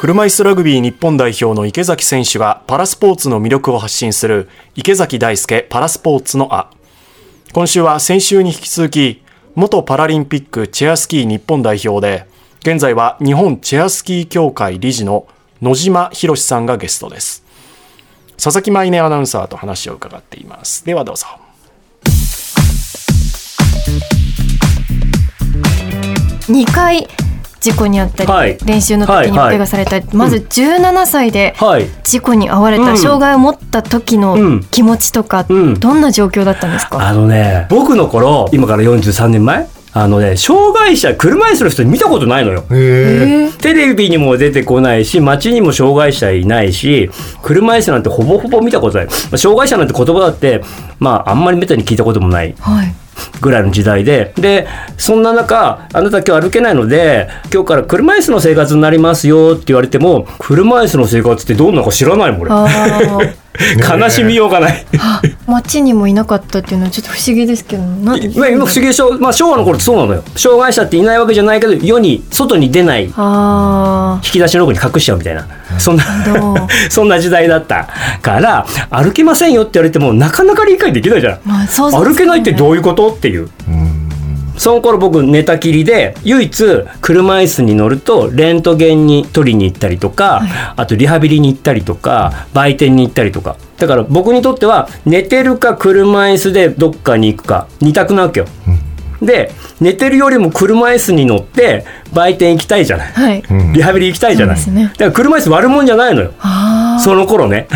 車椅子ラグビー日本代表の池崎選手がパラスポーツの魅力を発信する池崎大輔パラスポーツのあ。今週は先週に引き続き元パラリンピックチェアスキー日本代表で現在は日本チェアスキー協会理事の野島博さんがゲストです。佐々木舞音アナウンサーと話を伺っています。ではどうぞ。2回事故にあったり、はい。練習の時にはい怪我されたり、まず17歳ではい。事故に遭われた、うん。障害を持った時うのん。気持ちとか、うん。どんな状況だったんですか、あのね、僕の頃、今から43年前あのね、障害者、車椅子の人見たことないのよ。テレビにも出てこないし、街にも障害者いないし、車椅子なんてほぼほぼ見たことない。まあ障害者なんて言葉だって、まあ、あんまりめったに聞いたこともない。はいぐらいの時代で、で、そんな中、あなた今日歩けないので、今日から車椅子の生活になりますよって言われても、車椅子の生活ってどんなか知らないもん、俺。悲しみようがない。あ街にもいなかったっていうのはちょっと不思議ですけどなまあ、今不思議でしょ、まあ、昭和の頃ってそうなのよ。障害者っていないわけじゃないけど世に外に出ない引あき出しの奥に隠しちゃうみたいな。そんな そんな時代だったから歩けませんよって言われてもなかなか理解できないじゃん。まあそう歩けないってどうういうことっていうその頃僕寝たきりで唯一車椅子に乗るとレントゲンに取りに行ったりとか、あとリハビリに行ったりとか売店に行ったりとかだから僕にとっては寝てるか車椅子でどっかに行くか二択なわけよ。で寝てるよりも車椅子に乗って売店行きたいじゃない。はい、んリハビリ行きたいじゃない。ねだから車椅子悪もんじゃないのよ。あその頃ね。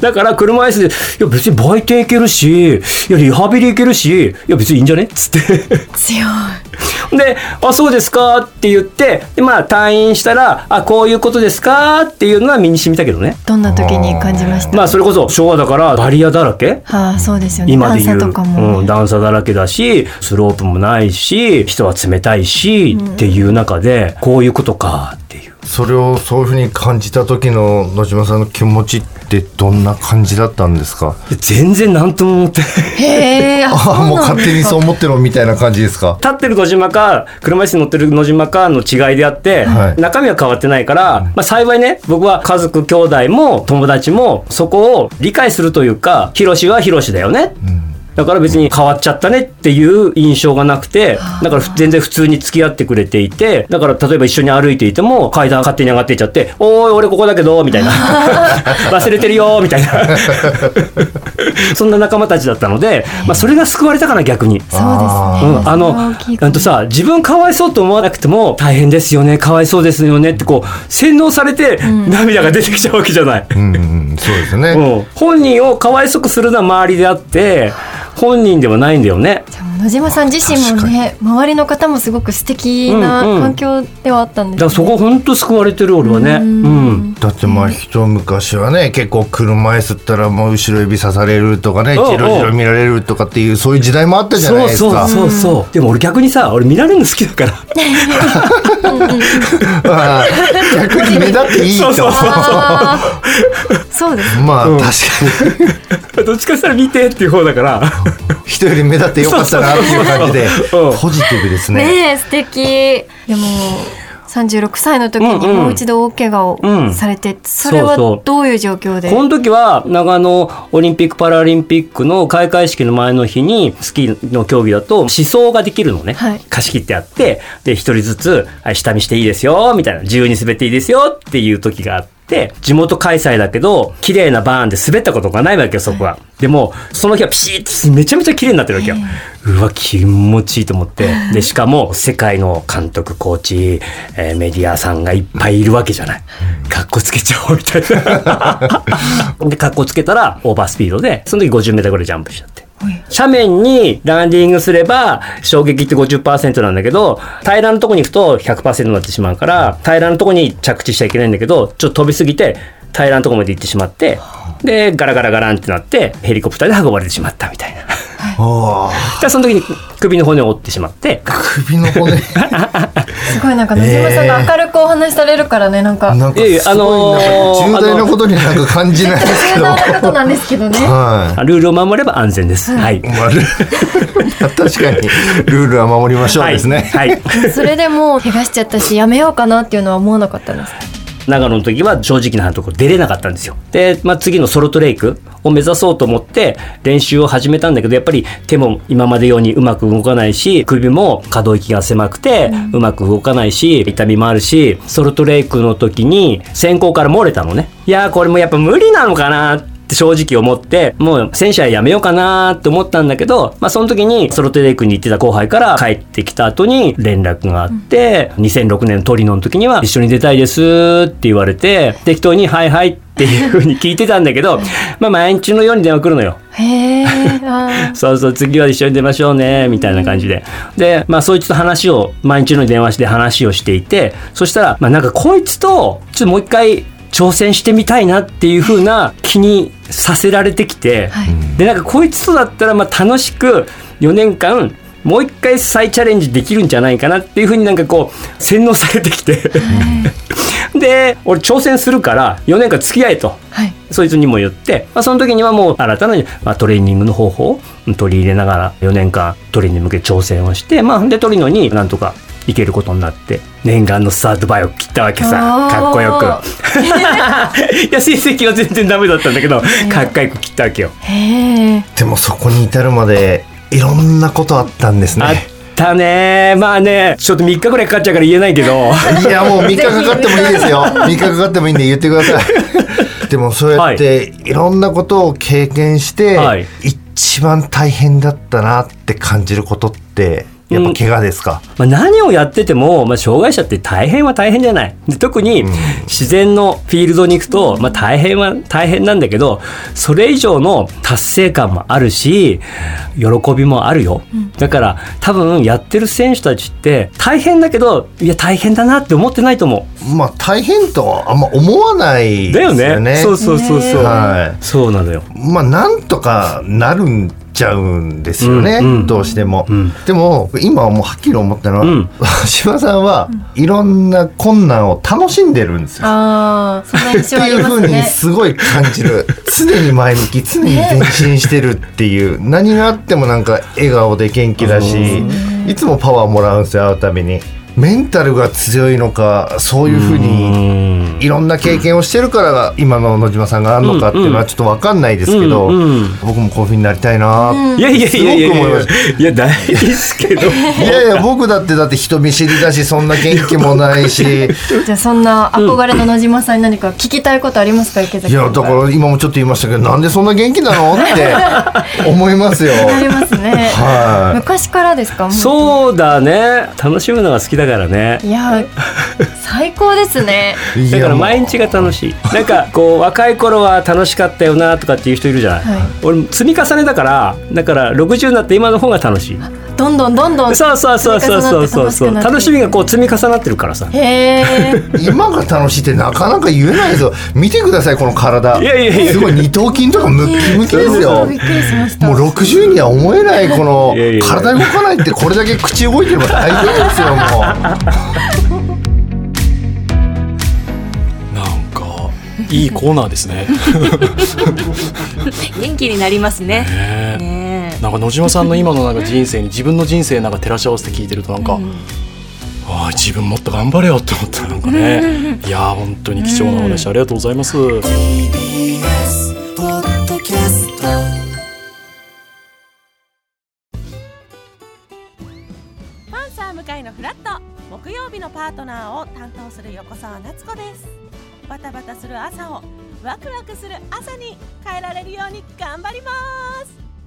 だから車椅子で、いや別に売店行けるし、いやリハビリ行けるし、いや別にいいんじゃね？っつって。強い。で、あ、そうですか？って言って、でまあ退院したら、あ、こういうことですか？っていうのは身に染みたけどね。どんな時に感じました？まあそれこそ昭和だからバリアだらけ？はあそうですよね。今で言う、段差とかも、うん、段差だらけだし、スロープもないし、人は冷たいし、っていう中で、こういうことかっていう。それをそういうふうに感じた時の野島さんの気持ちってどんな感じだったんですか？全然何とも思ってない。へえあ ああもう勝手にそうう思ってるみたいな感じですか？立ってる野島か車椅子に乗ってる野島かの違いであって、はい。中身は変わってないから、まあ、幸いね僕は家族兄弟も友達もそこを理解するというかヒロシはヒロシだよね、だから別に変わっちゃったねっていう印象がなくてだから全然普通に付き合ってくれていてだから例えば一緒に歩いていても階段勝手に上がっていっちゃって「おーい俺ここだけど」みたいな「忘れてるよ」みたいな。そんな仲間たちだったので、まあ、それが救われたかな逆に。そうですね、うん、あのあとさ自分かわいそうと思わなくても大変ですよねかわいそうですよねってこう洗脳されて涙が出てきちゃうわけじゃない、うんうんそうですね、うん、本人をかわいそくするのは周りであって本人ではないんだよね。じゃあもう野島さん自身もね周りの方もすごく素敵なうんうん。環境ではあったんですだからそこ本当救われてる俺はね。うん。だってまあ一昔はね結構車椅子ったらもう後ろ指刺されるとかねうんじろじろ見られるとかっていうそういう時代もあったじゃないそうですか。そうそうそうでも俺逆にさ俺見られるの好きだから。逆に目立っていいと。そうそうそう。あ ーそうですまあ、うん。確かに どっちかしたら見てっていう方だから。人より目立ってよかったなっていう感じで。うん。ポジティブですね。ねえ素敵。でも36歳の時にうんうん。もう一度大怪我をうん。されて、それはそうそう。どういう状況で？この時は長野オリンピック・パラリンピックの開会式の前の日にスキーの競技だと思想ができるのね、はい。貸し切ってあってで一人ずつ「はい下見していいですよ」みたいな。自由に滑っていいですよっていう時があって地元開催だけど綺麗なバーンで滑ったことがないわけよそこは。でもその日はピシッとめちゃめちゃ綺麗になってるわけよ。うわ気持ちいいと思ってでしかも世界の監督コーチ、えーメディアさんがいっぱいいるわけじゃない。かっこつけちゃおうみたいな。で、格好つけたら、オーバースピードで、その時50メーターぐらいジャンプしちゃって。斜面にランディングすれば、衝撃って50%なんだけど、平らなとこに行くと100%になってしまうから、平らなとこに着地しちゃいけないんだけど、ちょっと飛びすぎて、平らなとこまで行ってしまって、で、ガラガラガランってなって、ヘリコプターで運ばれてしまったみたいな。ああで、その時に首の骨を折ってしまって、首の骨。すごいなんか野島さんが明るくお話しされるからねなんか。なんかいやいやすごいなんか重大なことになんか感じない。ですけ重ど要なことなんですけどね。はルールを守れば安全です。はい。い、まあル確かに。ルールは守りましょうですね、はい。はい。それでもう怪我しちゃったしやめようかなっていうのは思わなかったんですか？長野の時は正直なところ出れなかったんですよ。で、まあ、次のソルトレイクを目指そうと思って練習を始めたんだけど、やっぱり手も今までようにうまく動かないし、首も可動域が狭くてうまく動かないし、痛みもあるし、ソルトレイクの時に先行から漏れたのね。いやーこれもやっぱ無理なのかなってって正直思って、もう戦車はやめようかなって思ったんだけど、まあその時にソロテレイクに行ってた後輩から帰ってきた後に連絡があって、2006年のトリノの時には一緒に出たいですって言われて、適当にはいはいっていう風に聞いてたんだけど、まあ毎日のように電話来るのよ。へ そうそう、次は一緒に出ましょうね、みたいな感じで。で、まあ、そいつと話を、毎日のように電話して話をしていて、そしたら、まあ、なんかこいつと、ちょっともう一回挑戦してみたいなっていう風な気にさせられてきて、はいで、なんかこいつとだったら、まあ、楽しく4年間、もう一回再チャレンジできるんじゃないかなっていう風になんかこう、洗脳されてきて。で、俺挑戦するから4年間付き合えと。はい。そいつにも言って、まあ、その時にはもう新たな、まあ、トレーニングの方法を取り入れながら4年間トレーニングに向けて挑戦をして、まあ、でトリノになんとか行けることになって念願のスタートバイを切ったわけさかっこよく。いや成績は全然ダメだったんだけどかっこよく切ったわけよ。でもそこに至るまでいろんなことあったんですあっね。たね。まあねちょっと3日ぐらいかかっちゃうから言えないけど。いや もう3日かかってもいいですよ。3日かかってもいいんで言ってください。でもそうやっていろんなことを経験して、はい。一番大変だったなって感じることってやっぱ怪我ですか、まあ、何をやってても、まあ、障害者って大変は大変じゃない。で特に自然のフィールドに行くと、まあ、大変は大変なんだけど、それ以上の達成感もあるし、喜びもあるよ。だから多分やってる選手たちって大変だけど、いや大変だなって思ってないと思まあ大変とはあんま思わないう。ですだよよね。ね。そうそうそうそう。はいそうなのよ。まあなんとかなるんちゃうんですよね、うんうん。どうしても、ん。でも今はもうはっきり思ったのは、うん。島さんはいろんな困難を楽しんでるんですよ。ああ、そんな印象あっていうふうに。すごい感じる。常に前向き常に前進してるっていう。何があってもなんか笑顔で元気だしいつもパワーもらうんですよ会うたびにメンタルが強いのかそういうふうにいろんな経験をしてるから今の野島さんがあるのかっていうのはちょっと分かんないですけど、僕もこういうふうになりたいなっていやいやいやいやいやすごく思いましいや大事ですけど。いやいや僕だってだって人見知りだしそんな元気もないしじゃあそんな憧れの野島さんに何か聞きたいことありますか池崎いやだから今もちょっと言いましたけどなんでそんな元気なのって思いますよ。ありますね。はい昔からですか。そうだね。楽しむのが好きだからね。いや、最高ですね。だから毎日が楽しい。なんかこう若い頃は楽しかったよなとかっていう人いるじゃない、はい。俺積み重ねだからだから60になって今の方が楽しいどんどんどんどん。そうそうそうそうそうそう楽しみがこう積み重なってるからさ。今が楽しいってなかなか言えないですよ見てくださいこの体いやいやいやすごい二頭筋とかムッキムキですよ。もう60には思えないこの体動かないってこれだけ口動いてれば大丈夫ですよもなんかいいコーナーですね。元気になりますね。ねなんか野島さんの今のなんか人生に自分の人生なんか照らし合わせて聞いてるとなんか、ああ自分もっと頑張れよって思ったなんかね、いやー本当に貴重なお話ありがとうございます。パンサー向かいのフラット木曜日のパートナーを担当する横澤夏子です。バタバタする朝をワクワクする朝に変えられるように頑張ります